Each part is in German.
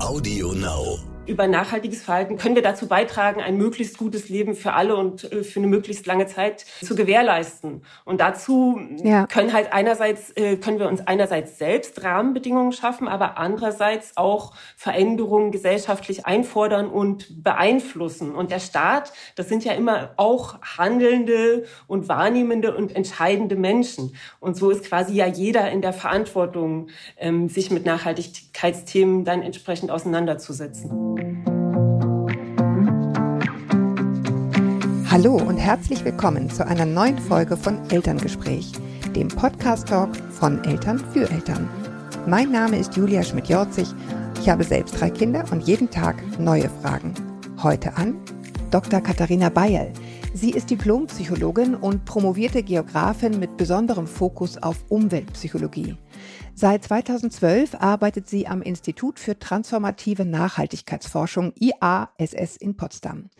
Audio Now. Über nachhaltiges Verhalten können wir dazu beitragen, ein möglichst gutes Leben für alle und äh, für eine möglichst lange Zeit zu gewährleisten. Und dazu ja. können halt einerseits, äh, können wir uns einerseits selbst Rahmenbedingungen schaffen, aber andererseits auch Veränderungen gesellschaftlich einfordern und beeinflussen. Und der Staat, das sind ja immer auch handelnde und wahrnehmende und entscheidende Menschen. Und so ist quasi ja jeder in der Verantwortung, ähm, sich mit Nachhaltigkeitsthemen dann entsprechend auseinanderzusetzen. Hallo und herzlich willkommen zu einer neuen Folge von Elterngespräch, dem Podcast-Talk von Eltern für Eltern. Mein Name ist Julia Schmidt-Jorzig. Ich habe selbst drei Kinder und jeden Tag neue Fragen. Heute an Dr. Katharina Bayerl. Sie ist Diplompsychologin und promovierte Geografin mit besonderem Fokus auf Umweltpsychologie. Seit 2012 arbeitet sie am Institut für transformative Nachhaltigkeitsforschung IASS in Potsdam.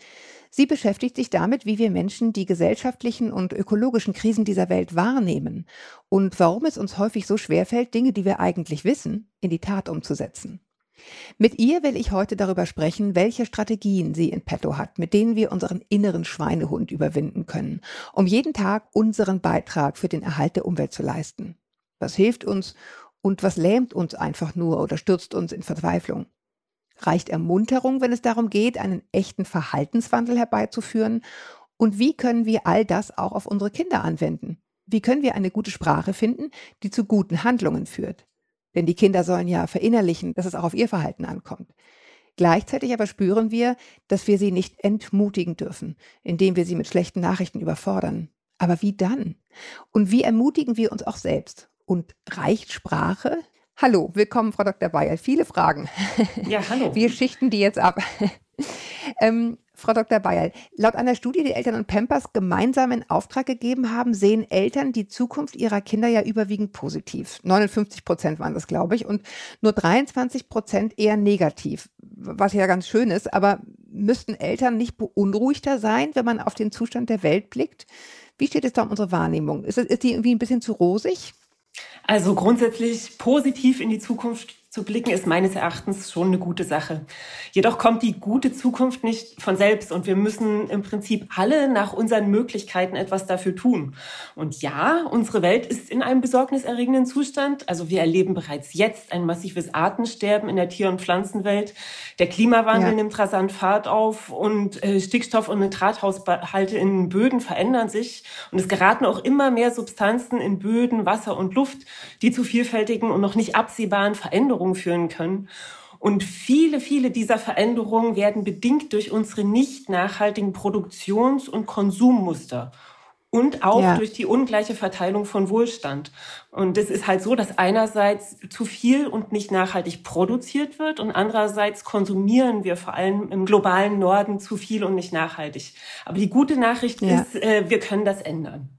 Sie beschäftigt sich damit, wie wir Menschen die gesellschaftlichen und ökologischen Krisen dieser Welt wahrnehmen und warum es uns häufig so schwerfällt, Dinge, die wir eigentlich wissen, in die Tat umzusetzen. Mit ihr will ich heute darüber sprechen, welche Strategien sie in petto hat, mit denen wir unseren inneren Schweinehund überwinden können, um jeden Tag unseren Beitrag für den Erhalt der Umwelt zu leisten. Was hilft uns und was lähmt uns einfach nur oder stürzt uns in Verzweiflung? Reicht Ermunterung, wenn es darum geht, einen echten Verhaltenswandel herbeizuführen? Und wie können wir all das auch auf unsere Kinder anwenden? Wie können wir eine gute Sprache finden, die zu guten Handlungen führt? Denn die Kinder sollen ja verinnerlichen, dass es auch auf ihr Verhalten ankommt. Gleichzeitig aber spüren wir, dass wir sie nicht entmutigen dürfen, indem wir sie mit schlechten Nachrichten überfordern. Aber wie dann? Und wie ermutigen wir uns auch selbst? Und reicht Sprache? Hallo, willkommen, Frau Dr. Bayerl. Viele Fragen. Ja, hallo. Wir schichten die jetzt ab. ähm, Frau Dr. Bayerl, laut einer Studie, die Eltern und Pampers gemeinsam in Auftrag gegeben haben, sehen Eltern die Zukunft ihrer Kinder ja überwiegend positiv. 59 Prozent waren das, glaube ich, und nur 23 Prozent eher negativ, was ja ganz schön ist. Aber müssten Eltern nicht beunruhigter sein, wenn man auf den Zustand der Welt blickt? Wie steht es da um unsere Wahrnehmung? Ist, ist die irgendwie ein bisschen zu rosig? Also grundsätzlich positiv in die Zukunft zu blicken, ist meines Erachtens schon eine gute Sache. Jedoch kommt die gute Zukunft nicht von selbst und wir müssen im Prinzip alle nach unseren Möglichkeiten etwas dafür tun. Und ja, unsere Welt ist in einem besorgniserregenden Zustand. Also wir erleben bereits jetzt ein massives Artensterben in der Tier- und Pflanzenwelt. Der Klimawandel ja. nimmt rasant Fahrt auf und äh, Stickstoff- und Nitrathaushalte in Böden verändern sich. Und es geraten auch immer mehr Substanzen in Böden, Wasser und Luft, die zu vielfältigen und noch nicht absehbaren Veränderungen Veränderungen führen können. Und viele, viele dieser Veränderungen werden bedingt durch unsere nicht nachhaltigen Produktions- und Konsummuster und auch ja. durch die ungleiche Verteilung von Wohlstand. Und es ist halt so, dass einerseits zu viel und nicht nachhaltig produziert wird und andererseits konsumieren wir vor allem im globalen Norden zu viel und nicht nachhaltig. Aber die gute Nachricht ja. ist, äh, wir können das ändern.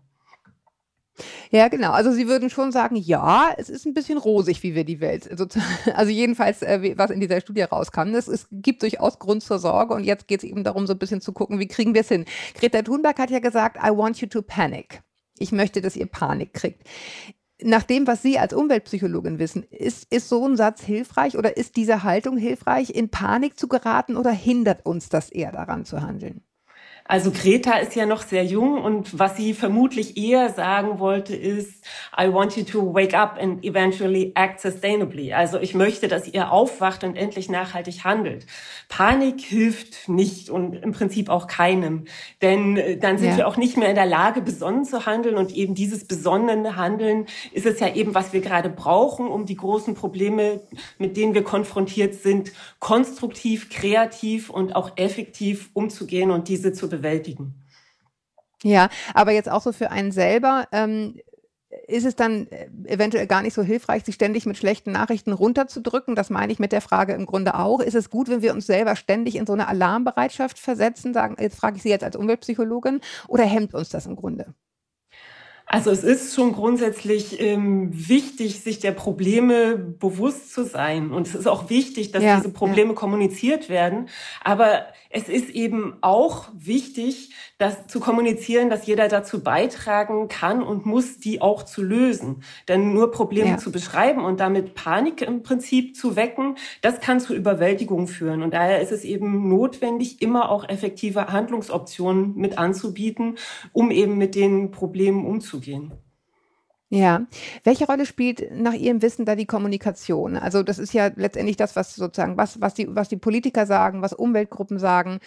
Ja, genau. Also Sie würden schon sagen, ja, es ist ein bisschen rosig, wie wir die Welt, also jedenfalls, äh, was in dieser Studie rauskam. Es, es gibt durchaus Grund zur Sorge und jetzt geht es eben darum, so ein bisschen zu gucken, wie kriegen wir es hin. Greta Thunberg hat ja gesagt, I want you to panic. Ich möchte, dass ihr Panik kriegt. Nach dem, was Sie als Umweltpsychologin wissen, ist, ist so ein Satz hilfreich oder ist diese Haltung hilfreich, in Panik zu geraten oder hindert uns das eher daran zu handeln? Also Greta ist ja noch sehr jung und was sie vermutlich eher sagen wollte ist, I want you to wake up and eventually act sustainably. Also ich möchte, dass ihr aufwacht und endlich nachhaltig handelt. Panik hilft nicht und im Prinzip auch keinem, denn äh, dann sind ja. wir auch nicht mehr in der Lage, besonnen zu handeln und eben dieses besonnene Handeln ist es ja eben, was wir gerade brauchen, um die großen Probleme, mit denen wir konfrontiert sind, konstruktiv, kreativ und auch effektiv umzugehen und diese zu bewältigen. Ja, aber jetzt auch so für einen selber, ähm, ist es dann äh, eventuell gar nicht so hilfreich, sich ständig mit schlechten Nachrichten runterzudrücken? Das meine ich mit der Frage im Grunde auch. Ist es gut, wenn wir uns selber ständig in so eine Alarmbereitschaft versetzen? Sagen, jetzt frage ich Sie jetzt als Umweltpsychologin, oder hemmt uns das im Grunde? Also es ist schon grundsätzlich ähm, wichtig, sich der Probleme bewusst zu sein. Und es ist auch wichtig, dass ja, diese Probleme ja. kommuniziert werden. Aber es ist eben auch wichtig, das zu kommunizieren, dass jeder dazu beitragen kann und muss, die auch zu lösen. Denn nur Probleme ja. zu beschreiben und damit Panik im Prinzip zu wecken, das kann zu Überwältigung führen. Und daher ist es eben notwendig, immer auch effektive Handlungsoptionen mit anzubieten, um eben mit den Problemen umzugehen umzugehen. Ja. Welche Rolle spielt nach Ihrem Wissen da die Kommunikation? Also das ist ja letztendlich das, was sozusagen, was, was, die, was die Politiker sagen, was Umweltgruppen sagen.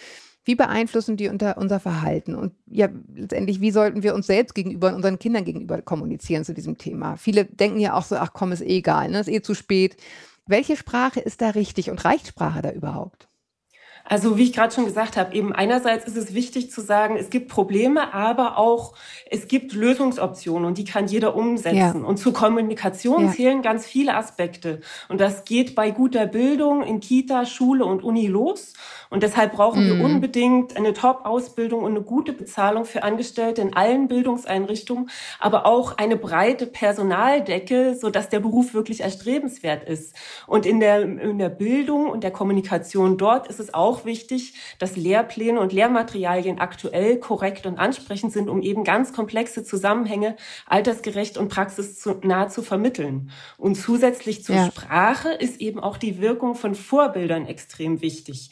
Wie beeinflussen die unter unser Verhalten? Und ja, letztendlich, wie sollten wir uns selbst gegenüber, unseren Kindern gegenüber kommunizieren zu diesem Thema? Viele denken ja auch so, ach komm, ist eh egal, ne? ist eh zu spät. Welche Sprache ist da richtig und reicht Sprache da überhaupt? Also wie ich gerade schon gesagt habe, eben einerseits ist es wichtig zu sagen, es gibt Probleme, aber auch es gibt Lösungsoptionen und die kann jeder umsetzen. Ja. Und zur Kommunikation ja. zählen ganz viele Aspekte. Und das geht bei guter Bildung in Kita, Schule und Uni los. Und deshalb brauchen mhm. wir unbedingt eine Top-Ausbildung und eine gute Bezahlung für Angestellte in allen Bildungseinrichtungen, aber auch eine breite Personaldecke, sodass der Beruf wirklich erstrebenswert ist. Und in der, in der Bildung und der Kommunikation dort ist es auch wichtig, dass Lehrpläne und Lehrmaterialien aktuell, korrekt und ansprechend sind, um eben ganz komplexe Zusammenhänge altersgerecht und praxisnah zu vermitteln. Und zusätzlich zur ja. Sprache ist eben auch die Wirkung von Vorbildern extrem wichtig.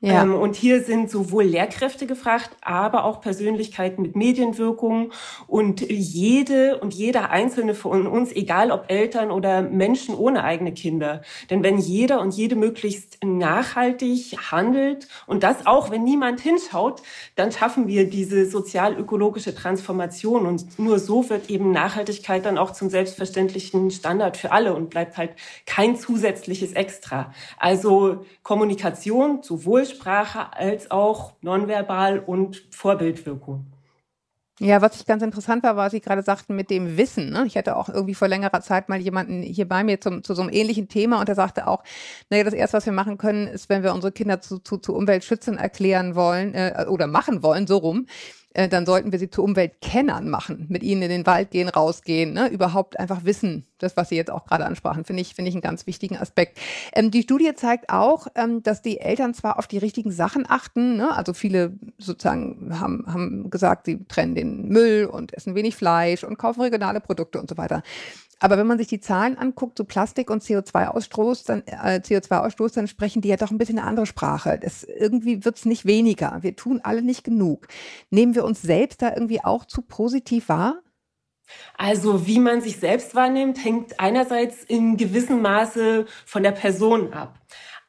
Ja. Ähm, und hier sind sowohl Lehrkräfte gefragt, aber auch Persönlichkeiten mit Medienwirkung und jede und jeder einzelne von uns, egal ob Eltern oder Menschen ohne eigene Kinder. Denn wenn jeder und jede möglichst nachhaltig handelt und das auch, wenn niemand hinschaut, dann schaffen wir diese sozial-ökologische Transformation und nur so wird eben Nachhaltigkeit dann auch zum selbstverständlichen Standard für alle und bleibt halt kein zusätzliches Extra. Also Kommunikation, sowohl Sprache als auch nonverbal und Vorbildwirkung. Ja, was ich ganz interessant war, war, Sie gerade sagten mit dem Wissen. Ne? Ich hatte auch irgendwie vor längerer Zeit mal jemanden hier bei mir zum, zu so einem ähnlichen Thema und der sagte auch, naja, das erste, was wir machen können, ist, wenn wir unsere Kinder zu, zu, zu Umweltschützern erklären wollen äh, oder machen wollen, so rum, äh, dann sollten wir sie zu Umweltkennern machen, mit ihnen in den Wald gehen, rausgehen, ne? überhaupt einfach wissen, das, was Sie jetzt auch gerade ansprachen, finde ich, finde ich einen ganz wichtigen Aspekt. Ähm, die Studie zeigt auch, ähm, dass die Eltern zwar auf die richtigen Sachen achten, ne? also viele sozusagen haben, haben gesagt, sie trennen den Müll und essen wenig Fleisch und kaufen regionale Produkte und so weiter. Aber wenn man sich die Zahlen anguckt, so Plastik und CO2-Ausstoß, dann äh, CO2-Ausstoß, dann sprechen die ja doch ein bisschen eine andere Sprache. Das, irgendwie wird's nicht weniger. Wir tun alle nicht genug. Nehmen wir uns selbst da irgendwie auch zu positiv wahr? Also wie man sich selbst wahrnimmt, hängt einerseits in gewissem Maße von der Person ab.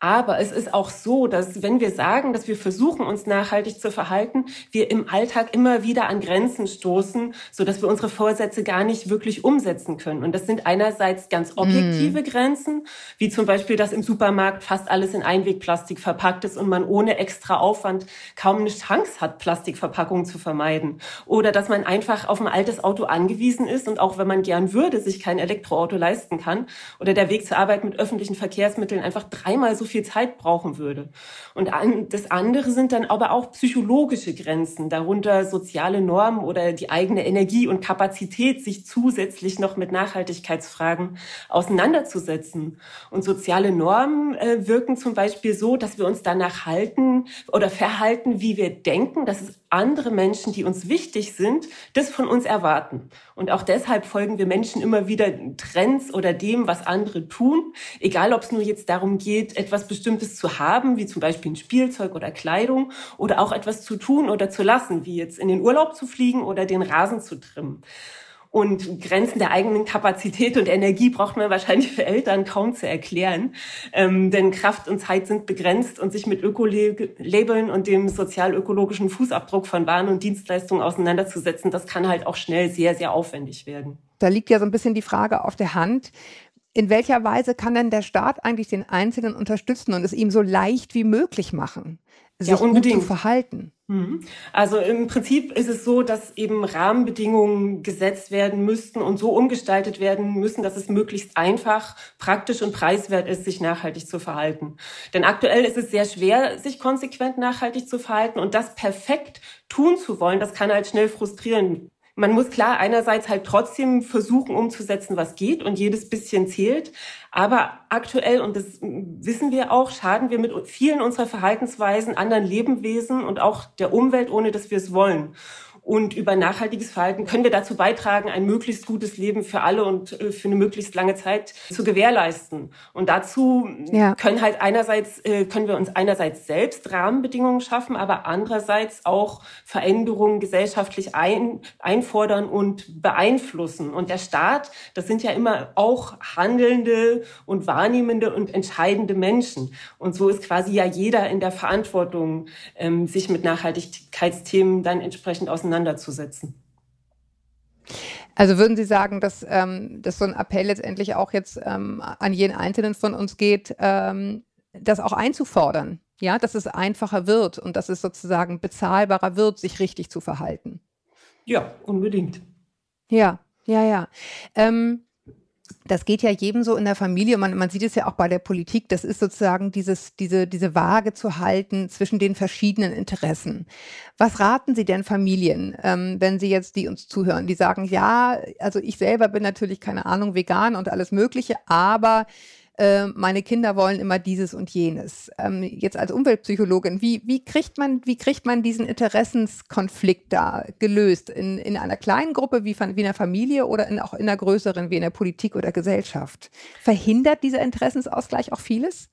Aber es ist auch so, dass wenn wir sagen, dass wir versuchen, uns nachhaltig zu verhalten, wir im Alltag immer wieder an Grenzen stoßen, so dass wir unsere Vorsätze gar nicht wirklich umsetzen können. Und das sind einerseits ganz objektive mm. Grenzen, wie zum Beispiel, dass im Supermarkt fast alles in Einwegplastik verpackt ist und man ohne extra Aufwand kaum eine Chance hat, Plastikverpackungen zu vermeiden. Oder dass man einfach auf ein altes Auto angewiesen ist und auch wenn man gern würde, sich kein Elektroauto leisten kann. Oder der Weg zur Arbeit mit öffentlichen Verkehrsmitteln einfach dreimal so viel Zeit brauchen würde. Und das andere sind dann aber auch psychologische Grenzen, darunter soziale Normen oder die eigene Energie und Kapazität, sich zusätzlich noch mit Nachhaltigkeitsfragen auseinanderzusetzen. Und soziale Normen äh, wirken zum Beispiel so, dass wir uns danach halten oder verhalten, wie wir denken, dass es andere Menschen, die uns wichtig sind, das von uns erwarten. Und auch deshalb folgen wir Menschen immer wieder Trends oder dem, was andere tun, egal ob es nur jetzt darum geht, etwas Bestimmtes zu haben, wie zum Beispiel ein Spielzeug oder Kleidung, oder auch etwas zu tun oder zu lassen, wie jetzt in den Urlaub zu fliegen oder den Rasen zu trimmen. Und Grenzen der eigenen Kapazität und Energie braucht man wahrscheinlich für Eltern kaum zu erklären. Ähm, denn Kraft und Zeit sind begrenzt und sich mit Ökolabeln und dem sozial-ökologischen Fußabdruck von Waren und Dienstleistungen auseinanderzusetzen, das kann halt auch schnell sehr, sehr aufwendig werden. Da liegt ja so ein bisschen die Frage auf der Hand. In welcher Weise kann denn der Staat eigentlich den Einzelnen unterstützen und es ihm so leicht wie möglich machen, sich ja, unbedingt. gut zu verhalten? Mhm. Also im Prinzip ist es so, dass eben Rahmenbedingungen gesetzt werden müssten und so umgestaltet werden müssen, dass es möglichst einfach, praktisch und preiswert ist, sich nachhaltig zu verhalten. Denn aktuell ist es sehr schwer, sich konsequent nachhaltig zu verhalten und das perfekt tun zu wollen, das kann halt schnell frustrieren man muss klar einerseits halt trotzdem versuchen umzusetzen, was geht und jedes bisschen zählt. Aber aktuell, und das wissen wir auch, schaden wir mit vielen unserer Verhaltensweisen anderen Lebewesen und auch der Umwelt, ohne dass wir es wollen. Und über nachhaltiges Verhalten können wir dazu beitragen, ein möglichst gutes Leben für alle und äh, für eine möglichst lange Zeit zu gewährleisten. Und dazu ja. können halt einerseits, äh, können wir uns einerseits selbst Rahmenbedingungen schaffen, aber andererseits auch Veränderungen gesellschaftlich ein, einfordern und beeinflussen. Und der Staat, das sind ja immer auch handelnde und wahrnehmende und entscheidende Menschen. Und so ist quasi ja jeder in der Verantwortung, ähm, sich mit Nachhaltigkeitsthemen dann entsprechend auseinanderzusetzen auseinanderzusetzen. Also würden Sie sagen, dass, ähm, dass so ein Appell letztendlich auch jetzt ähm, an jeden Einzelnen von uns geht, ähm, das auch einzufordern, ja, dass es einfacher wird und dass es sozusagen bezahlbarer wird, sich richtig zu verhalten? Ja, unbedingt. Ja, ja, ja. Ähm, das geht ja jedem so in der Familie. Man, man sieht es ja auch bei der Politik. Das ist sozusagen dieses, diese, diese Waage zu halten zwischen den verschiedenen Interessen. Was raten Sie denn Familien, ähm, wenn Sie jetzt die uns zuhören, die sagen, ja, also ich selber bin natürlich keine Ahnung vegan und alles Mögliche, aber äh, meine Kinder wollen immer dieses und jenes. Ähm, jetzt als Umweltpsychologin, wie, wie, kriegt man, wie kriegt man diesen Interessenskonflikt da gelöst? In, in einer kleinen Gruppe wie, von, wie einer Familie oder in, auch in einer größeren wie in der Politik oder Gesellschaft? Verhindert dieser Interessensausgleich auch vieles?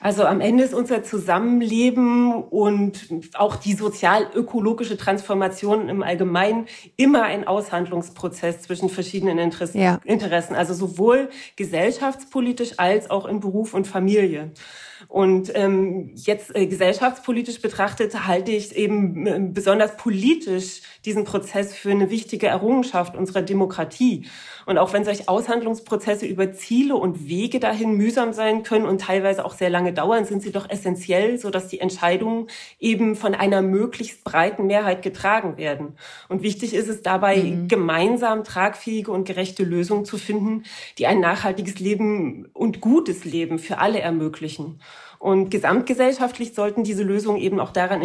Also am Ende ist unser Zusammenleben und auch die sozial-ökologische Transformation im Allgemeinen immer ein Aushandlungsprozess zwischen verschiedenen Interessen. Ja. Interessen also sowohl gesellschaftspolitisch als auch in Beruf und Familie. Und ähm, jetzt äh, gesellschaftspolitisch betrachtet halte ich eben äh, besonders politisch diesen Prozess für eine wichtige Errungenschaft unserer Demokratie. Und auch wenn solche Aushandlungsprozesse über Ziele und Wege dahin mühsam sein können und teilweise auch sehr lange dauern, sind sie doch essentiell, so dass die Entscheidungen eben von einer möglichst breiten Mehrheit getragen werden. Und wichtig ist es dabei, mhm. gemeinsam tragfähige und gerechte Lösungen zu finden, die ein nachhaltiges Leben und gutes Leben für alle ermöglichen. Und gesamtgesellschaftlich sollten diese Lösungen eben auch daran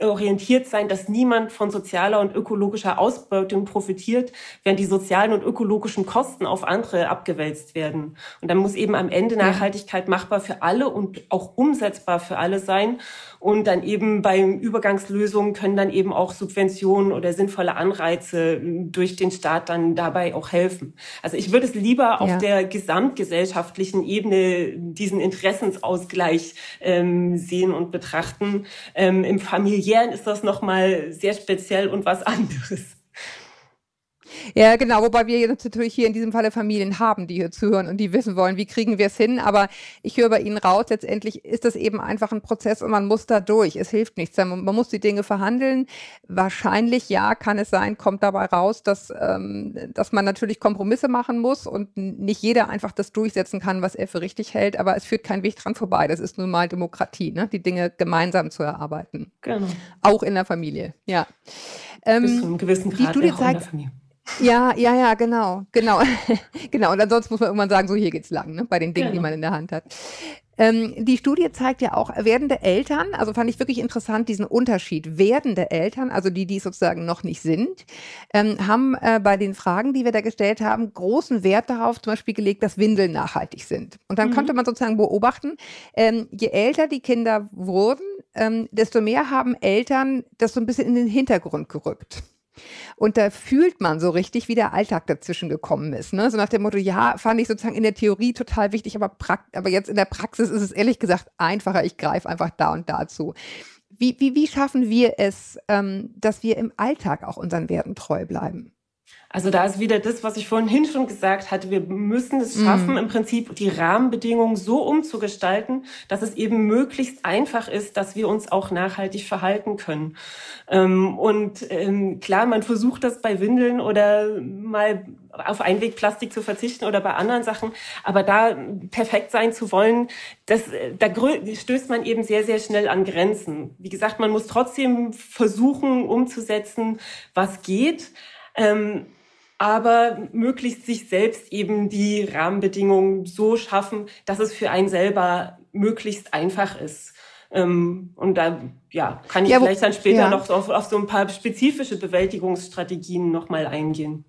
orientiert sein, dass niemand von sozialer und ökologischer Ausbeutung profitiert, während die sozialen und ökologischen Kosten auf andere abgewälzt werden. Und dann muss eben am Ende Nachhaltigkeit machbar für alle und auch umsetzbar für alle sein. Und dann eben bei Übergangslösungen können dann eben auch Subventionen oder sinnvolle Anreize durch den Staat dann dabei auch helfen. Also ich würde es lieber auf der gesamtgesellschaftlichen Ebene diesen Interessensausgleich ähm, sehen und betrachten. Ähm, Im familiären ist das nochmal sehr speziell und was anderes. Ja, genau, wobei wir jetzt natürlich hier in diesem Falle Familien haben, die hier zuhören und die wissen wollen, wie kriegen wir es hin. Aber ich höre bei Ihnen raus, letztendlich ist das eben einfach ein Prozess und man muss da durch. Es hilft nichts. Man muss die Dinge verhandeln. Wahrscheinlich, ja, kann es sein, kommt dabei raus, dass, ähm, dass man natürlich Kompromisse machen muss und nicht jeder einfach das durchsetzen kann, was er für richtig hält. Aber es führt kein Weg dran vorbei. Das ist nun mal Demokratie, ne? die Dinge gemeinsam zu erarbeiten. Genau. Auch in der Familie, ja. Ähm, Bis zu einem gewissen Grad die Studie zeigt, in der Familie. Ja, ja, ja, genau, genau, genau. Und ansonsten muss man irgendwann sagen, so hier geht's lang, ne? bei den Dingen, genau. die man in der Hand hat. Ähm, die Studie zeigt ja auch, werdende Eltern, also fand ich wirklich interessant, diesen Unterschied. Werdende Eltern, also die, die sozusagen noch nicht sind, ähm, haben äh, bei den Fragen, die wir da gestellt haben, großen Wert darauf zum Beispiel gelegt, dass Windeln nachhaltig sind. Und dann mhm. konnte man sozusagen beobachten, ähm, je älter die Kinder wurden, ähm, desto mehr haben Eltern das so ein bisschen in den Hintergrund gerückt. Und da fühlt man so richtig, wie der Alltag dazwischen gekommen ist. Ne? So nach dem Motto, ja, fand ich sozusagen in der Theorie total wichtig, aber, aber jetzt in der Praxis ist es ehrlich gesagt einfacher. Ich greife einfach da und dazu. Wie, wie, wie schaffen wir es, ähm, dass wir im Alltag auch unseren Werten treu bleiben? Also da ist wieder das, was ich vorhin schon gesagt hatte. Wir müssen es schaffen, mm. im Prinzip die Rahmenbedingungen so umzugestalten, dass es eben möglichst einfach ist, dass wir uns auch nachhaltig verhalten können. Ähm, und ähm, klar, man versucht das bei Windeln oder mal auf Einwegplastik zu verzichten oder bei anderen Sachen. Aber da perfekt sein zu wollen, das, da stößt man eben sehr, sehr schnell an Grenzen. Wie gesagt, man muss trotzdem versuchen umzusetzen, was geht. Ähm, aber möglichst sich selbst eben die Rahmenbedingungen so schaffen, dass es für einen selber möglichst einfach ist. Ähm, und da ja, kann ich ja, vielleicht dann später ja. noch auf, auf so ein paar spezifische Bewältigungsstrategien nochmal eingehen.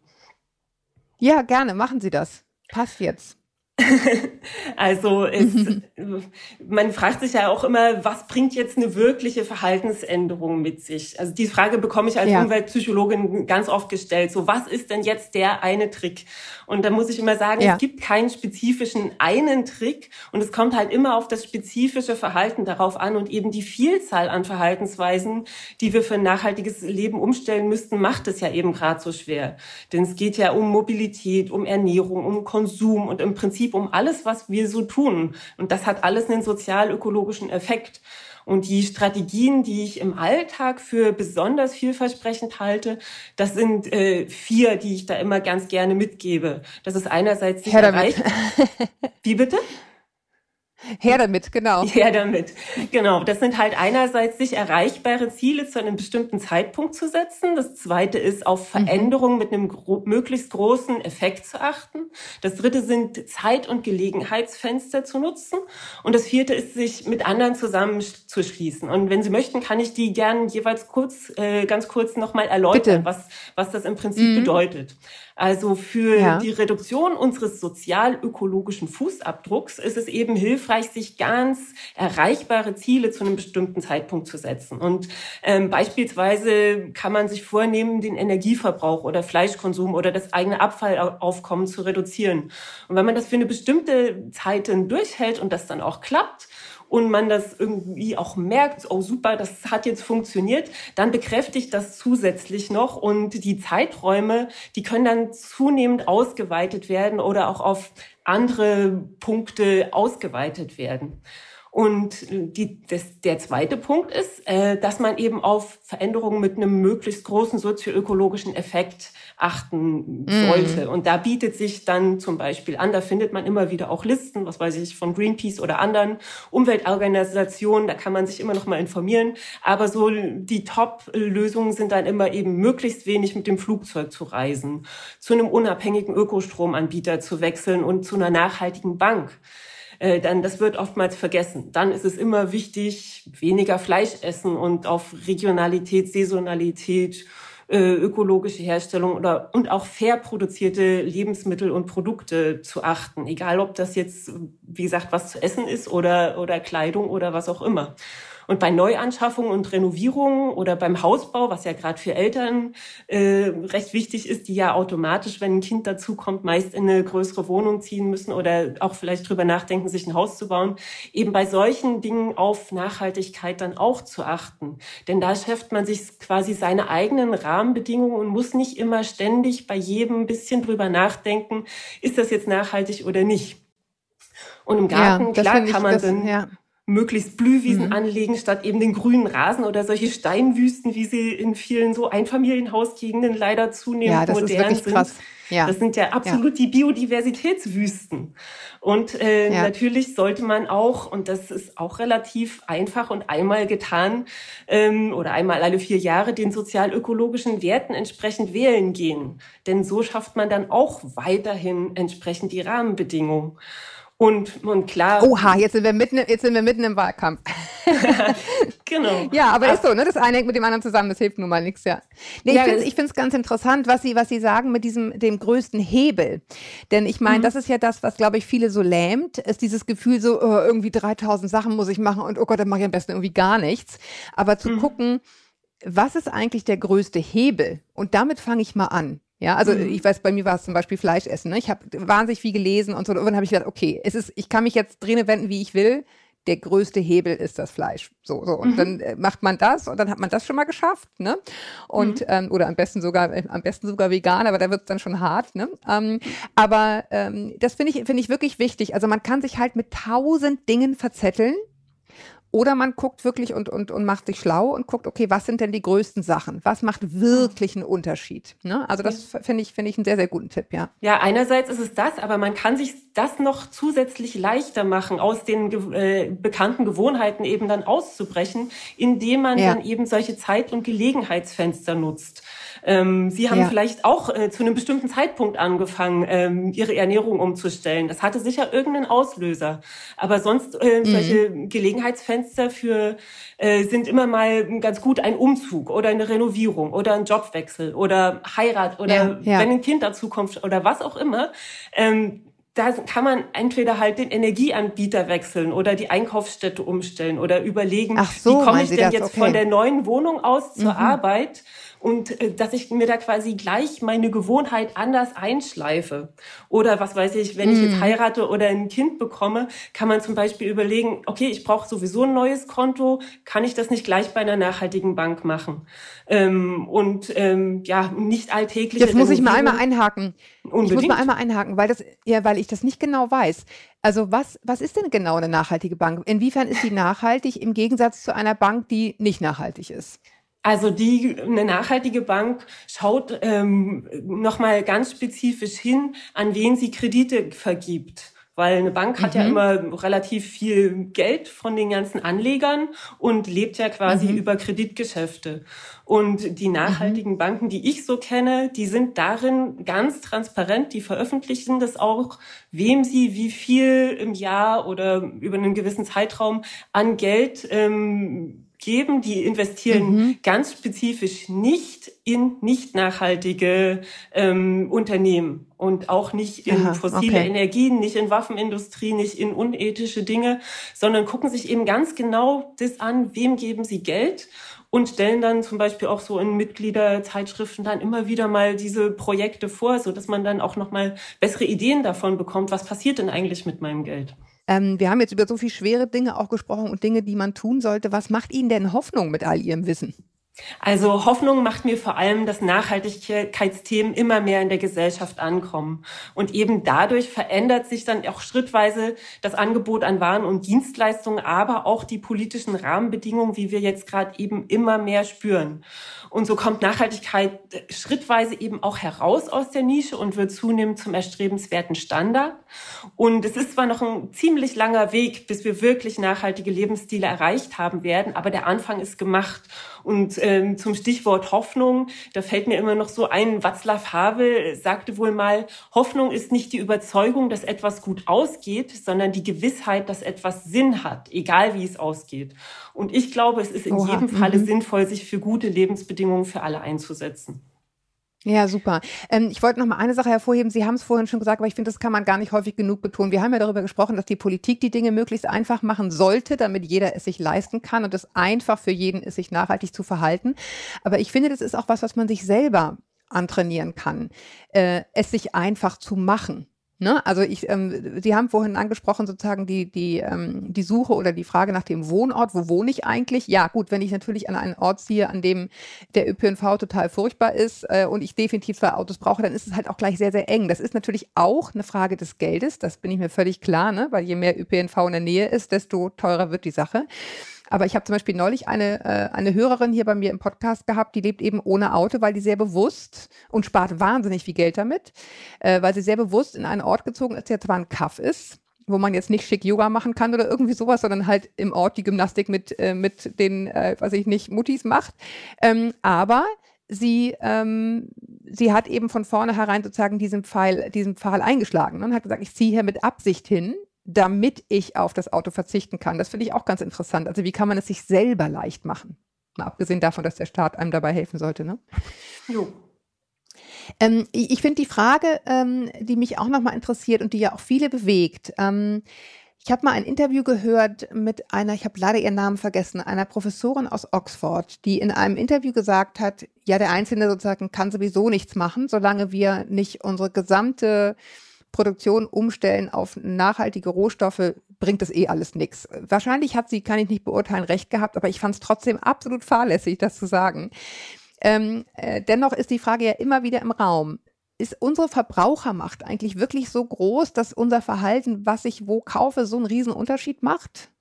Ja, gerne, machen Sie das. Passt jetzt. also es, man fragt sich ja auch immer, was bringt jetzt eine wirkliche Verhaltensänderung mit sich? Also die Frage bekomme ich als ja. Umweltpsychologin ganz oft gestellt. So, was ist denn jetzt der eine Trick? Und da muss ich immer sagen, ja. es gibt keinen spezifischen einen Trick und es kommt halt immer auf das spezifische Verhalten darauf an und eben die Vielzahl an Verhaltensweisen, die wir für ein nachhaltiges Leben umstellen müssten, macht es ja eben gerade so schwer. Denn es geht ja um Mobilität, um Ernährung, um Konsum und im Prinzip Prinzip um alles, was wir so tun. Und das hat alles einen sozial-ökologischen Effekt. Und die Strategien, die ich im Alltag für besonders vielversprechend halte, das sind äh, vier, die ich da immer ganz gerne mitgebe. Das ist einerseits erreicht. Wie bitte? Her damit, genau. Her damit, genau. Das sind halt einerseits sich erreichbare Ziele zu einem bestimmten Zeitpunkt zu setzen. Das zweite ist, auf mhm. Veränderungen mit einem gro möglichst großen Effekt zu achten. Das dritte sind Zeit- und Gelegenheitsfenster zu nutzen. Und das vierte ist, sich mit anderen zusammenzuschließen. Und wenn Sie möchten, kann ich die gerne jeweils kurz, äh, ganz kurz nochmal erläutern, was, was das im Prinzip mhm. bedeutet. Also für ja. die Reduktion unseres sozial-ökologischen Fußabdrucks ist es eben hilfreich, sich ganz erreichbare Ziele zu einem bestimmten Zeitpunkt zu setzen. Und ähm, beispielsweise kann man sich vornehmen, den Energieverbrauch oder Fleischkonsum oder das eigene Abfallaufkommen zu reduzieren. Und wenn man das für eine bestimmte Zeit durchhält und das dann auch klappt, und man das irgendwie auch merkt, oh super, das hat jetzt funktioniert, dann bekräftigt das zusätzlich noch und die Zeiträume, die können dann zunehmend ausgeweitet werden oder auch auf andere Punkte ausgeweitet werden. Und die, das, der zweite Punkt ist, äh, dass man eben auf Veränderungen mit einem möglichst großen sozioökologischen Effekt achten sollte. Mm. Und da bietet sich dann zum Beispiel an, da findet man immer wieder auch Listen, was weiß ich, von Greenpeace oder anderen Umweltorganisationen, da kann man sich immer noch mal informieren. Aber so die Top-Lösungen sind dann immer eben möglichst wenig mit dem Flugzeug zu reisen, zu einem unabhängigen Ökostromanbieter zu wechseln und zu einer nachhaltigen Bank äh, dann das wird oftmals vergessen. Dann ist es immer wichtig, weniger Fleisch essen und auf Regionalität, Saisonalität, äh, ökologische Herstellung oder und auch fair produzierte Lebensmittel und Produkte zu achten, egal ob das jetzt wie gesagt was zu essen ist oder oder Kleidung oder was auch immer. Und bei Neuanschaffungen und Renovierungen oder beim Hausbau, was ja gerade für Eltern äh, recht wichtig ist, die ja automatisch, wenn ein Kind dazukommt, meist in eine größere Wohnung ziehen müssen oder auch vielleicht drüber nachdenken, sich ein Haus zu bauen, eben bei solchen Dingen auf Nachhaltigkeit dann auch zu achten. Denn da schafft man sich quasi seine eigenen Rahmenbedingungen und muss nicht immer ständig bei jedem ein bisschen drüber nachdenken, ist das jetzt nachhaltig oder nicht. Und im Garten, ja, klar, kann man das, dann ja möglichst Blühwiesen mhm. anlegen, statt eben den grünen Rasen oder solche Steinwüsten, wie sie in vielen so Einfamilienhausgegenden leider zunehmend ja, das modern ist sind. Krass. Ja. Das sind ja absolut ja. die Biodiversitätswüsten. Und äh, ja. natürlich sollte man auch, und das ist auch relativ einfach und einmal getan ähm, oder einmal alle vier Jahre, den sozial-ökologischen Werten entsprechend wählen gehen. Denn so schafft man dann auch weiterhin entsprechend die Rahmenbedingungen. Und, und klar. Oha, jetzt sind wir mitten, jetzt sind wir mitten im Wahlkampf. genau. Ja, aber ist so, ne? Das eine hängt mit dem anderen zusammen, das hilft nun mal nichts, ja. Nee, ja, ich finde es ganz interessant, was Sie, was Sie sagen mit diesem, dem größten Hebel. Denn ich meine, mhm. das ist ja das, was, glaube ich, viele so lähmt, ist dieses Gefühl so, oh, irgendwie 3000 Sachen muss ich machen und oh Gott, dann mache ich am besten irgendwie gar nichts. Aber zu mhm. gucken, was ist eigentlich der größte Hebel? Und damit fange ich mal an. Ja, also mhm. ich weiß, bei mir war es zum Beispiel Fleisch essen. Ne? Ich habe wahnsinnig viel gelesen und so. Und dann habe ich gedacht, okay, es ist, ich kann mich jetzt drehen wenden, wie ich will. Der größte Hebel ist das Fleisch. So, so. Und mhm. dann äh, macht man das und dann hat man das schon mal geschafft, ne? Und mhm. ähm, oder am besten sogar, äh, am besten sogar vegan, aber da wird es dann schon hart, ne? Ähm, aber ähm, das finde ich, finde ich wirklich wichtig. Also man kann sich halt mit tausend Dingen verzetteln oder man guckt wirklich und, und, und macht sich schlau und guckt, okay, was sind denn die größten Sachen? Was macht wirklich einen Unterschied? Ne? Also das finde ich, finde ich einen sehr, sehr guten Tipp, ja. Ja, einerseits ist es das, aber man kann sich das noch zusätzlich leichter machen, aus den äh, bekannten Gewohnheiten eben dann auszubrechen, indem man ja. dann eben solche Zeit- und Gelegenheitsfenster nutzt. Ähm, Sie haben ja. vielleicht auch äh, zu einem bestimmten Zeitpunkt angefangen, ähm, Ihre Ernährung umzustellen. Das hatte sicher irgendeinen Auslöser. Aber sonst äh, mhm. solche Gelegenheitsfenster für äh, sind immer mal ganz gut ein Umzug oder eine Renovierung oder ein Jobwechsel oder Heirat oder ja, ja. wenn ein Kind dazu kommt oder was auch immer. Ähm, da kann man entweder halt den Energieanbieter wechseln oder die Einkaufsstätte umstellen oder überlegen, so, wie komme ich denn jetzt okay. von der neuen Wohnung aus zur mhm. Arbeit und äh, dass ich mir da quasi gleich meine Gewohnheit anders einschleife. Oder was weiß ich, wenn ich jetzt mhm. heirate oder ein Kind bekomme, kann man zum Beispiel überlegen, okay, ich brauche sowieso ein neues Konto, kann ich das nicht gleich bei einer nachhaltigen Bank machen? Ähm, und ähm, ja, nicht alltäglich. Jetzt muss ich mal einmal einhaken. Unbedingt. Ich muss mal einmal einhaken, weil das, ja, weil ich das nicht genau weiß. Also was, was ist denn genau eine nachhaltige Bank? Inwiefern ist die nachhaltig im Gegensatz zu einer Bank, die nicht nachhaltig ist? Also die eine nachhaltige Bank schaut ähm, nochmal ganz spezifisch hin, an wen sie Kredite vergibt. Weil eine Bank hat mhm. ja immer relativ viel Geld von den ganzen Anlegern und lebt ja quasi mhm. über Kreditgeschäfte. Und die nachhaltigen mhm. Banken, die ich so kenne, die sind darin ganz transparent. Die veröffentlichen das auch, wem sie wie viel im Jahr oder über einen gewissen Zeitraum an Geld ähm, geben, die investieren mhm. ganz spezifisch nicht in nicht nachhaltige ähm, Unternehmen und auch nicht in Aha, fossile okay. Energien, nicht in Waffenindustrie, nicht in unethische Dinge, sondern gucken sich eben ganz genau das an, wem geben sie Geld und stellen dann zum Beispiel auch so in Mitgliederzeitschriften dann immer wieder mal diese Projekte vor, so dass man dann auch noch mal bessere Ideen davon bekommt, was passiert denn eigentlich mit meinem Geld. Ähm, wir haben jetzt über so viele schwere Dinge auch gesprochen und Dinge, die man tun sollte. Was macht Ihnen denn Hoffnung mit all Ihrem Wissen? Also Hoffnung macht mir vor allem, dass Nachhaltigkeitsthemen immer mehr in der Gesellschaft ankommen. Und eben dadurch verändert sich dann auch schrittweise das Angebot an Waren und Dienstleistungen, aber auch die politischen Rahmenbedingungen, wie wir jetzt gerade eben immer mehr spüren. Und so kommt Nachhaltigkeit schrittweise eben auch heraus aus der Nische und wird zunehmend zum erstrebenswerten Standard. Und es ist zwar noch ein ziemlich langer Weg, bis wir wirklich nachhaltige Lebensstile erreicht haben werden, aber der Anfang ist gemacht. Und ähm, zum Stichwort Hoffnung, da fällt mir immer noch so ein, Václav Havel sagte wohl mal, Hoffnung ist nicht die Überzeugung, dass etwas gut ausgeht, sondern die Gewissheit, dass etwas Sinn hat, egal wie es ausgeht. Und ich glaube, es ist in Oha. jedem Falle mhm. sinnvoll, sich für gute Lebensbedingungen für alle einzusetzen. Ja, super. Ähm, ich wollte noch mal eine Sache hervorheben. Sie haben es vorhin schon gesagt, aber ich finde, das kann man gar nicht häufig genug betonen. Wir haben ja darüber gesprochen, dass die Politik die Dinge möglichst einfach machen sollte, damit jeder es sich leisten kann und es einfach für jeden ist, sich nachhaltig zu verhalten. Aber ich finde, das ist auch was, was man sich selber antrainieren kann, äh, es sich einfach zu machen. Ne? Also ich, ähm, Sie haben vorhin angesprochen, sozusagen die, die, ähm, die Suche oder die Frage nach dem Wohnort. Wo wohne ich eigentlich? Ja, gut, wenn ich natürlich an einen Ort ziehe, an dem der ÖPNV total furchtbar ist äh, und ich definitiv zwei Autos brauche, dann ist es halt auch gleich sehr, sehr eng. Das ist natürlich auch eine Frage des Geldes, das bin ich mir völlig klar, ne? weil je mehr ÖPNV in der Nähe ist, desto teurer wird die Sache. Aber ich habe zum Beispiel neulich eine, äh, eine Hörerin hier bei mir im Podcast gehabt, die lebt eben ohne Auto, weil die sehr bewusst und spart wahnsinnig viel Geld damit, äh, weil sie sehr bewusst in einen Ort gezogen ist, der zwar ein Kaff ist, wo man jetzt nicht schick Yoga machen kann oder irgendwie sowas, sondern halt im Ort die Gymnastik mit, äh, mit den, äh, weiß ich nicht, Muttis macht. Ähm, aber sie, ähm, sie hat eben von vornherein sozusagen diesen Pfeil, diesen Pfahl eingeschlagen ne, und hat gesagt, ich ziehe hier mit Absicht hin, damit ich auf das Auto verzichten kann. Das finde ich auch ganz interessant. Also wie kann man es sich selber leicht machen? Mal abgesehen davon, dass der Staat einem dabei helfen sollte. Ne? Jo. Ähm, ich, finde die Frage, ähm, die mich auch nochmal interessiert und die ja auch viele bewegt. Ähm, ich habe mal ein Interview gehört mit einer, ich habe leider ihren Namen vergessen, einer Professorin aus Oxford, die in einem Interview gesagt hat, ja, der Einzelne sozusagen kann sowieso nichts machen, solange wir nicht unsere gesamte Produktion umstellen auf nachhaltige Rohstoffe, bringt das eh alles nichts. Wahrscheinlich hat sie, kann ich nicht beurteilen, recht gehabt, aber ich fand es trotzdem absolut fahrlässig, das zu sagen. Ähm, äh, dennoch ist die Frage ja immer wieder im Raum. Ist unsere Verbrauchermacht eigentlich wirklich so groß, dass unser Verhalten, was ich wo kaufe, so einen Unterschied macht?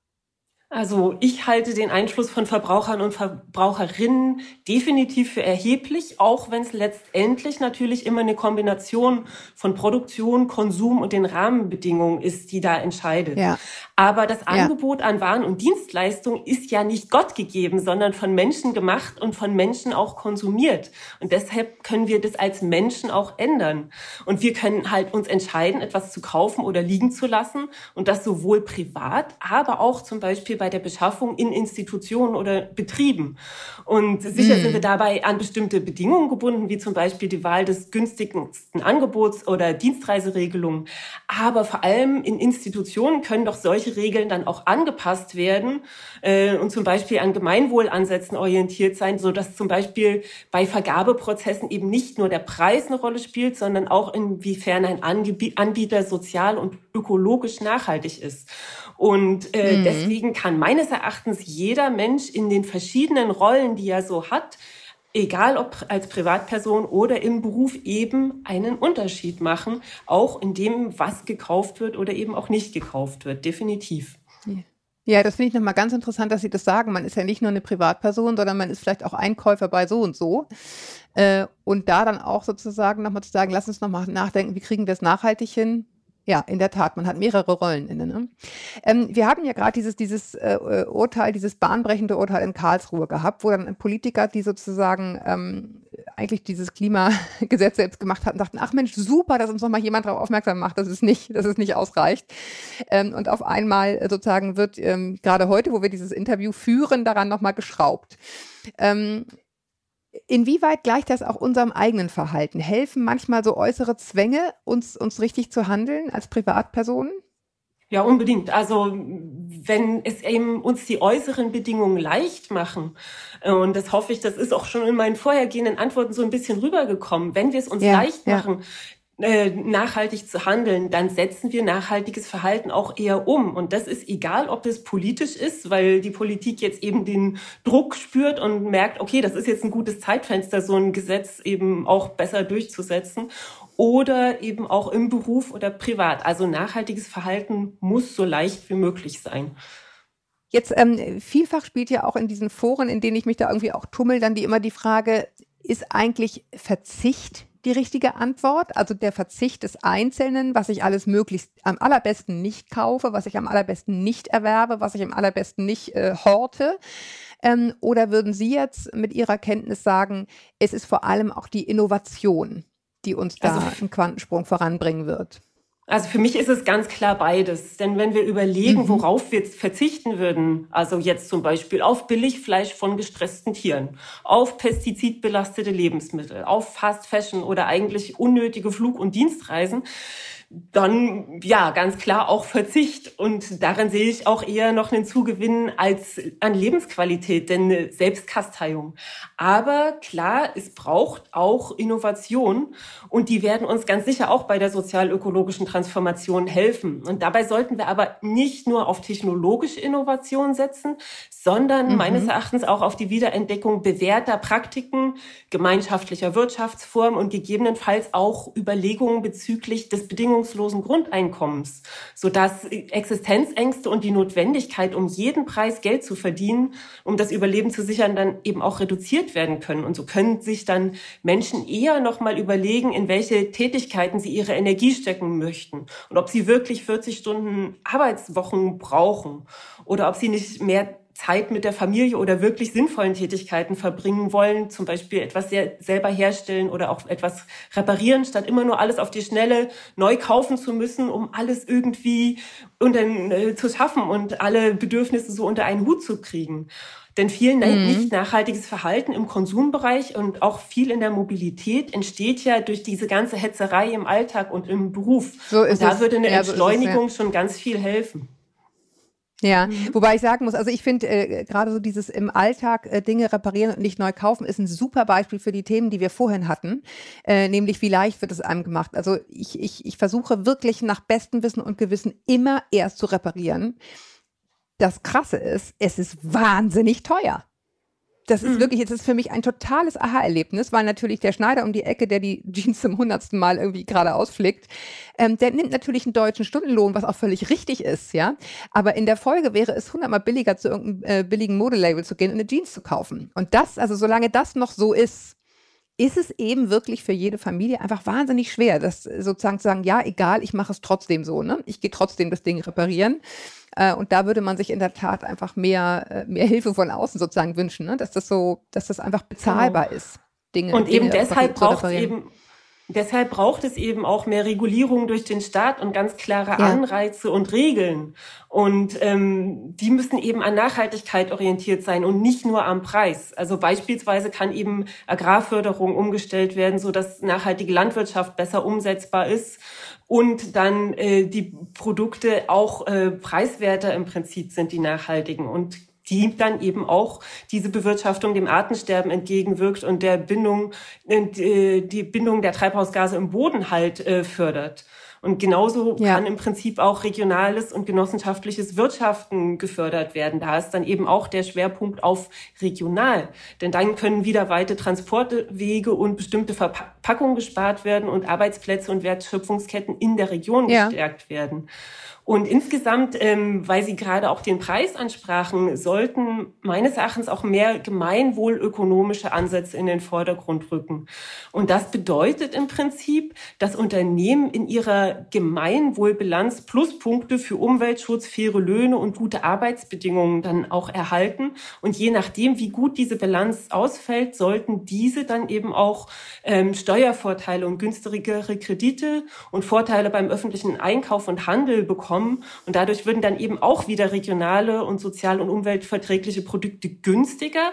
Also ich halte den Einfluss von Verbrauchern und Verbraucherinnen definitiv für erheblich, auch wenn es letztendlich natürlich immer eine Kombination von Produktion, Konsum und den Rahmenbedingungen ist, die da entscheidet. Ja. Aber das Angebot ja. an Waren und Dienstleistungen ist ja nicht Gott gegeben, sondern von Menschen gemacht und von Menschen auch konsumiert. Und deshalb können wir das als Menschen auch ändern. Und wir können halt uns entscheiden, etwas zu kaufen oder liegen zu lassen. Und das sowohl privat, aber auch zum Beispiel bei der Beschaffung in Institutionen oder Betrieben. Und sicher hm. sind wir dabei an bestimmte Bedingungen gebunden, wie zum Beispiel die Wahl des günstigsten Angebots oder Dienstreiseregelungen. Aber vor allem in Institutionen können doch solche Regeln dann auch angepasst werden äh, und zum Beispiel an Gemeinwohlansätzen orientiert sein, so dass zum Beispiel bei Vergabeprozessen eben nicht nur der Preis eine Rolle spielt, sondern auch inwiefern ein Anbieter sozial und ökologisch nachhaltig ist. Und äh, mhm. deswegen kann meines Erachtens jeder Mensch in den verschiedenen Rollen, die er so hat, egal ob als Privatperson oder im Beruf eben einen Unterschied machen, auch in dem, was gekauft wird oder eben auch nicht gekauft wird, definitiv. Ja. das finde ich nochmal ganz interessant, dass Sie das sagen. Man ist ja nicht nur eine Privatperson, sondern man ist vielleicht auch Einkäufer bei so und so. Äh, und da dann auch sozusagen nochmal zu sagen, lass uns nochmal nachdenken, wie kriegen wir es nachhaltig hin? Ja, in der Tat, man hat mehrere Rollen inne. Ne? Ähm, wir haben ja gerade dieses, dieses äh, Urteil, dieses bahnbrechende Urteil in Karlsruhe gehabt, wo dann Politiker, die sozusagen ähm, eigentlich dieses Klimagesetz selbst gemacht hatten, dachten, ach Mensch, super, dass uns noch mal jemand darauf aufmerksam macht, dass es nicht, dass es nicht ausreicht. Ähm, und auf einmal sozusagen wird ähm, gerade heute, wo wir dieses Interview führen, daran noch mal geschraubt. Ähm, Inwieweit gleicht das auch unserem eigenen Verhalten? Helfen manchmal so äußere Zwänge, uns, uns richtig zu handeln als Privatpersonen? Ja, unbedingt. Also wenn es eben uns die äußeren Bedingungen leicht machen, äh, und das hoffe ich, das ist auch schon in meinen vorhergehenden Antworten so ein bisschen rübergekommen, wenn wir es uns ja, leicht machen, ja äh, nachhaltig zu handeln, dann setzen wir nachhaltiges Verhalten auch eher um. Und das ist egal, ob es politisch ist, weil die Politik jetzt eben den Druck spürt und merkt, okay, das ist jetzt ein gutes Zeitfenster, so ein Gesetz eben auch besser durchzusetzen. Oder eben auch im Beruf oder privat. Also nachhaltiges Verhalten muss so leicht wie möglich sein. Jetzt ähm, vielfach spielt ja auch in diesen Foren, in denen ich mich da irgendwie auch tummel, dann die immer die Frage, ist eigentlich Verzicht die richtige Antwort. Also der Verzicht des Einzelnen, was ich alles möglichst am allerbesten nicht kaufe, was ich am allerbesten nicht erwerbe, was ich am allerbesten nicht äh, horte. Ähm, oder würden Sie jetzt mit Ihrer Kenntnis sagen, es ist vor allem auch die Innovation, die uns da also, einen Quantensprung voranbringen wird? Also für mich ist es ganz klar beides. Denn wenn wir überlegen, mhm. worauf wir verzichten würden, also jetzt zum Beispiel auf Billigfleisch von gestressten Tieren, auf pestizidbelastete Lebensmittel, auf Fast Fashion oder eigentlich unnötige Flug- und Dienstreisen, dann ja ganz klar auch Verzicht und darin sehe ich auch eher noch einen Zugewinn als an Lebensqualität, denn eine Selbstkasteiung. Aber klar, es braucht auch Innovation und die werden uns ganz sicher auch bei der sozial-ökologischen Transformation helfen. Und dabei sollten wir aber nicht nur auf technologische Innovation setzen, sondern mhm. meines Erachtens auch auf die Wiederentdeckung bewährter Praktiken, gemeinschaftlicher Wirtschaftsformen und gegebenenfalls auch Überlegungen bezüglich des bedingungslosen Grundeinkommens, sodass Existenzängste und die Notwendigkeit, um jeden Preis Geld zu verdienen, um das Überleben zu sichern, dann eben auch reduziert werden können. Und so können sich dann Menschen eher nochmal überlegen, in welche Tätigkeiten sie ihre Energie stecken möchten und ob sie wirklich 40 Stunden Arbeitswochen brauchen oder ob sie nicht mehr Zeit mit der Familie oder wirklich sinnvollen Tätigkeiten verbringen wollen, zum Beispiel etwas sehr, selber herstellen oder auch etwas reparieren, statt immer nur alles auf die Schnelle neu kaufen zu müssen, um alles irgendwie unter, äh, zu schaffen und alle Bedürfnisse so unter einen Hut zu kriegen. Denn viel mhm. nicht nachhaltiges Verhalten im Konsumbereich und auch viel in der Mobilität entsteht ja durch diese ganze Hetzerei im Alltag und im Beruf. So ist und da es. würde eine ja, Entschleunigung so es, ja. schon ganz viel helfen. Ja, mhm. wobei ich sagen muss, also ich finde äh, gerade so dieses im Alltag äh, Dinge reparieren und nicht neu kaufen ist ein super Beispiel für die Themen, die wir vorhin hatten, äh, nämlich wie leicht wird es einem gemacht. Also ich, ich, ich versuche wirklich nach bestem Wissen und Gewissen immer erst zu reparieren. Das Krasse ist, es ist wahnsinnig teuer das ist mhm. wirklich, jetzt ist für mich ein totales Aha-Erlebnis, weil natürlich der Schneider um die Ecke, der die Jeans zum hundertsten Mal irgendwie gerade ausflickt, ähm, der nimmt natürlich einen deutschen Stundenlohn, was auch völlig richtig ist, ja. Aber in der Folge wäre es hundertmal billiger, zu irgendeinem äh, billigen Modelabel zu gehen und eine Jeans zu kaufen. Und das, also solange das noch so ist, ist es eben wirklich für jede Familie einfach wahnsinnig schwer, das sozusagen zu sagen, ja, egal, ich mache es trotzdem so, ne? Ich gehe trotzdem das Ding reparieren. Äh, und da würde man sich in der Tat einfach mehr, äh, mehr Hilfe von außen sozusagen wünschen, ne? dass das so, dass das einfach bezahlbar genau. ist. Dinge. Und eben Dinge deshalb braucht es eben Deshalb braucht es eben auch mehr Regulierung durch den Staat und ganz klare ja. Anreize und Regeln. Und ähm, die müssen eben an Nachhaltigkeit orientiert sein und nicht nur am Preis. Also beispielsweise kann eben Agrarförderung umgestellt werden, so dass nachhaltige Landwirtschaft besser umsetzbar ist und dann äh, die Produkte auch äh, preiswerter im Prinzip sind, die nachhaltigen. Und die dann eben auch diese Bewirtschaftung dem Artensterben entgegenwirkt und der Bindung, äh, die Bindung der Treibhausgase im Boden halt äh, fördert. Und genauso ja. kann im Prinzip auch regionales und genossenschaftliches Wirtschaften gefördert werden. Da ist dann eben auch der Schwerpunkt auf regional. Denn dann können wieder weite Transportwege und bestimmte Verpackungen gespart werden und Arbeitsplätze und Wertschöpfungsketten in der Region ja. gestärkt werden. Und insgesamt, ähm, weil Sie gerade auch den Preis ansprachen, sollten meines Erachtens auch mehr gemeinwohlökonomische Ansätze in den Vordergrund rücken. Und das bedeutet im Prinzip, dass Unternehmen in ihrer Gemeinwohlbilanz Pluspunkte für Umweltschutz, faire Löhne und gute Arbeitsbedingungen dann auch erhalten. Und je nachdem, wie gut diese Bilanz ausfällt, sollten diese dann eben auch ähm, Steuervorteile und günstigere Kredite und Vorteile beim öffentlichen Einkauf und Handel bekommen bekommen. Und dadurch würden dann eben auch wieder regionale und sozial- und umweltverträgliche Produkte günstiger.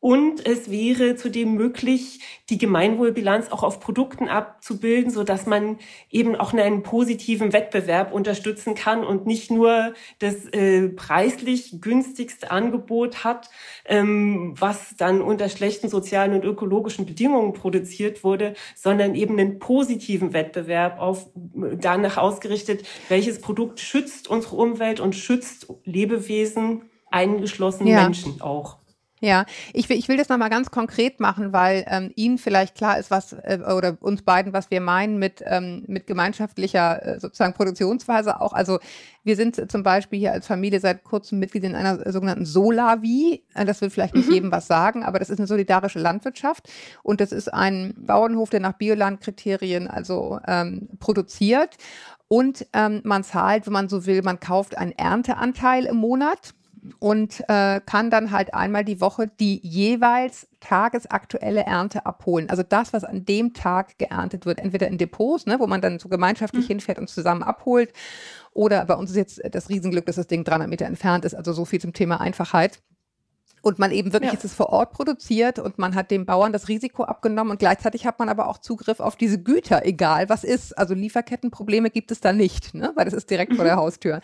Und es wäre zudem möglich, die Gemeinwohlbilanz auch auf Produkten abzubilden, so dass man eben auch einen positiven Wettbewerb unterstützen kann und nicht nur das äh, preislich günstigste Angebot hat, ähm, was dann unter schlechten sozialen und ökologischen Bedingungen produziert wurde, sondern eben einen positiven Wettbewerb auf danach ausgerichtet, welches Produkt schützt unsere Umwelt und schützt Lebewesen, eingeschlossen ja. Menschen auch. Ja, ich will, ich will das nochmal ganz konkret machen, weil ähm, Ihnen vielleicht klar ist, was äh, oder uns beiden, was wir meinen mit, ähm, mit gemeinschaftlicher äh, sozusagen Produktionsweise auch. Also wir sind zum Beispiel hier als Familie seit kurzem Mitglied in einer sogenannten Solavi. Äh, das will vielleicht nicht mhm. jedem was sagen, aber das ist eine solidarische Landwirtschaft und das ist ein Bauernhof, der nach Biolandkriterien also ähm, produziert. Und ähm, man zahlt, wenn man so will, man kauft einen Ernteanteil im Monat und äh, kann dann halt einmal die Woche die jeweils tagesaktuelle Ernte abholen. Also das, was an dem Tag geerntet wird, entweder in Depots, ne, wo man dann so gemeinschaftlich mhm. hinfährt und zusammen abholt, oder bei uns ist jetzt das Riesenglück, dass das Ding 300 Meter entfernt ist, also so viel zum Thema Einfachheit und man eben wirklich ja. ist es vor Ort produziert und man hat dem Bauern das Risiko abgenommen und gleichzeitig hat man aber auch Zugriff auf diese Güter, egal was ist. Also Lieferkettenprobleme gibt es da nicht, ne? weil das ist direkt mhm. vor der Haustür.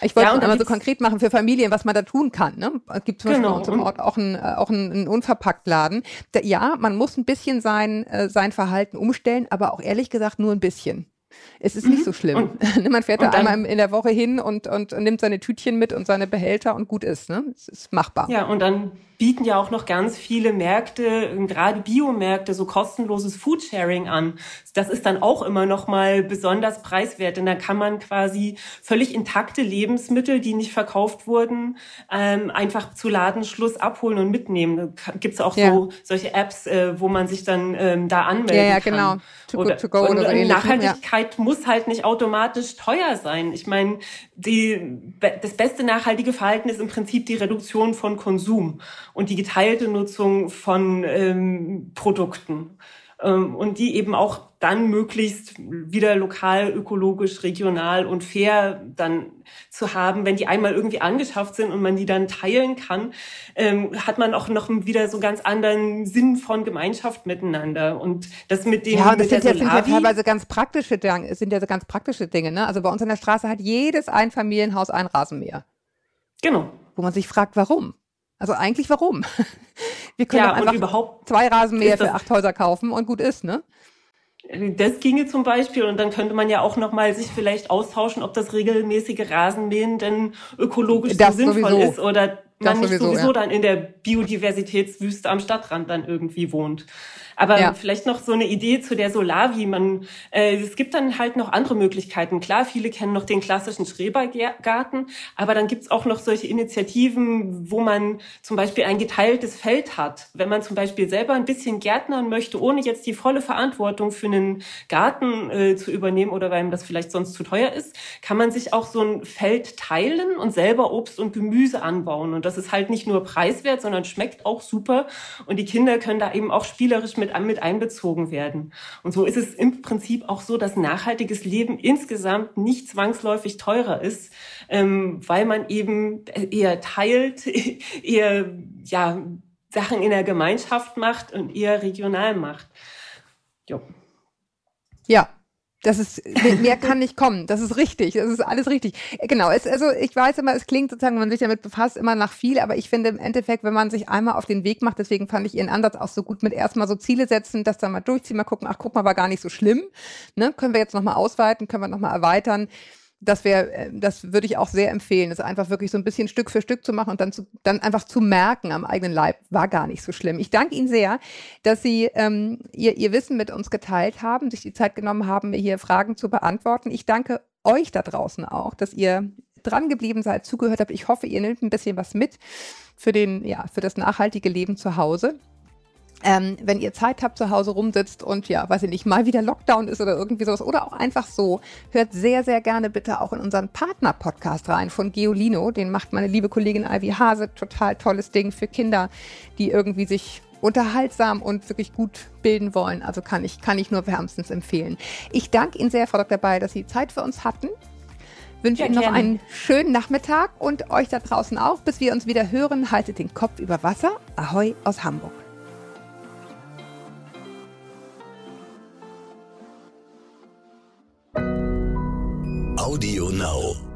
Ich wollte ja, einmal so konkret machen für Familien, was man da tun kann. Ne? Es gibt zum genau. Beispiel bei uns im Ort auch einen, auch einen, einen Unverpacktladen. Ja, man muss ein bisschen sein, äh, sein Verhalten umstellen, aber auch ehrlich gesagt nur ein bisschen. Es ist mhm. nicht so schlimm. Und, Man fährt da einmal in der Woche hin und, und, und, nimmt seine Tütchen mit und seine Behälter und gut ist. Ne? Es ist machbar. Ja, und dann bieten ja auch noch ganz viele Märkte, gerade Biomärkte, so kostenloses Foodsharing an. Das ist dann auch immer noch mal besonders preiswert, denn da kann man quasi völlig intakte Lebensmittel, die nicht verkauft wurden, ähm, einfach zu Ladenschluss abholen und mitnehmen. Da gibt's auch ja. so solche Apps, äh, wo man sich dann ähm, da anmelden ja, ja, kann. Ja, genau. Too oder, to go und, oder so ähnlich. Nachhaltigkeit ja. muss halt nicht automatisch teuer sein. Ich meine, die, das beste nachhaltige Verhalten ist im Prinzip die Reduktion von Konsum und die geteilte Nutzung von ähm, Produkten ähm, und die eben auch dann möglichst wieder lokal, ökologisch, regional und fair dann zu haben, wenn die einmal irgendwie angeschafft sind und man die dann teilen kann, ähm, hat man auch noch wieder so ganz anderen Sinn von Gemeinschaft miteinander und das mit dem ja, und das sind ja, sind ja teilweise ganz praktische Dinge, sind ja so ganz praktische Dinge. Ne? Also bei uns in der Straße hat jedes Einfamilienhaus ein Rasenmäher. Genau. Wo man sich fragt, warum? Also eigentlich warum? Wir können ja, einfach überhaupt zwei Rasenmäher für acht Häuser kaufen und gut ist, ne? Das ginge zum Beispiel und dann könnte man ja auch noch mal sich vielleicht austauschen, ob das regelmäßige Rasenmähen denn ökologisch so sinnvoll sowieso. ist oder man nicht sowieso, sowieso ja. dann in der Biodiversitätswüste am Stadtrand dann irgendwie wohnt. Aber ja. vielleicht noch so eine Idee zu der Solavi. Man, äh, es gibt dann halt noch andere Möglichkeiten. Klar, viele kennen noch den klassischen Schrebergarten, aber dann gibt's auch noch solche Initiativen, wo man zum Beispiel ein geteiltes Feld hat. Wenn man zum Beispiel selber ein bisschen gärtnern möchte, ohne jetzt die volle Verantwortung für einen Garten äh, zu übernehmen oder weil ihm das vielleicht sonst zu teuer ist, kann man sich auch so ein Feld teilen und selber Obst und Gemüse anbauen. Und das ist halt nicht nur preiswert, sondern schmeckt auch super. Und die Kinder können da eben auch spielerisch mit, mit einbezogen werden. Und so ist es im Prinzip auch so, dass nachhaltiges Leben insgesamt nicht zwangsläufig teurer ist, ähm, weil man eben eher teilt, eher ja, Sachen in der Gemeinschaft macht und eher regional macht. Jo. Ja, das ist, mehr kann nicht kommen. Das ist richtig. Das ist alles richtig. Genau. Es, also, ich weiß immer, es klingt sozusagen, wenn man sich damit befasst, immer nach viel. Aber ich finde im Endeffekt, wenn man sich einmal auf den Weg macht, deswegen fand ich Ihren Ansatz auch so gut mit erstmal so Ziele setzen, das dann mal durchziehen, mal gucken, ach, guck mal, war gar nicht so schlimm. Ne? Können wir jetzt nochmal ausweiten, können wir nochmal erweitern das wäre, äh, das würde ich auch sehr empfehlen, es einfach wirklich so ein bisschen Stück für Stück zu machen und dann, zu, dann einfach zu merken am eigenen Leib, war gar nicht so schlimm. Ich danke Ihnen sehr, dass Sie ähm, ihr, ihr Wissen mit uns geteilt haben, sich die Zeit genommen haben, mir hier Fragen zu beantworten. Ich danke euch da draußen auch, dass ihr dran geblieben seid, zugehört habt. Ich hoffe, ihr nehmt ein bisschen was mit für den, ja, für das nachhaltige Leben zu Hause. Ähm, wenn ihr Zeit habt, zu Hause rumsitzt und ja, weiß ich nicht, mal wieder Lockdown ist oder irgendwie sowas oder auch einfach so, hört sehr, sehr gerne bitte auch in unseren Partner-Podcast rein von Geolino. Den macht meine liebe Kollegin Ivy Hase. Total tolles Ding für Kinder, die irgendwie sich unterhaltsam und wirklich gut bilden wollen. Also kann ich, kann ich nur wärmstens empfehlen. Ich danke Ihnen sehr, Frau Dr. Bay, dass Sie Zeit für uns hatten. Wünsche ja, Ihnen noch gerne. einen schönen Nachmittag und euch da draußen auch. Bis wir uns wieder hören, haltet den Kopf über Wasser. Ahoi aus Hamburg. Audio Now.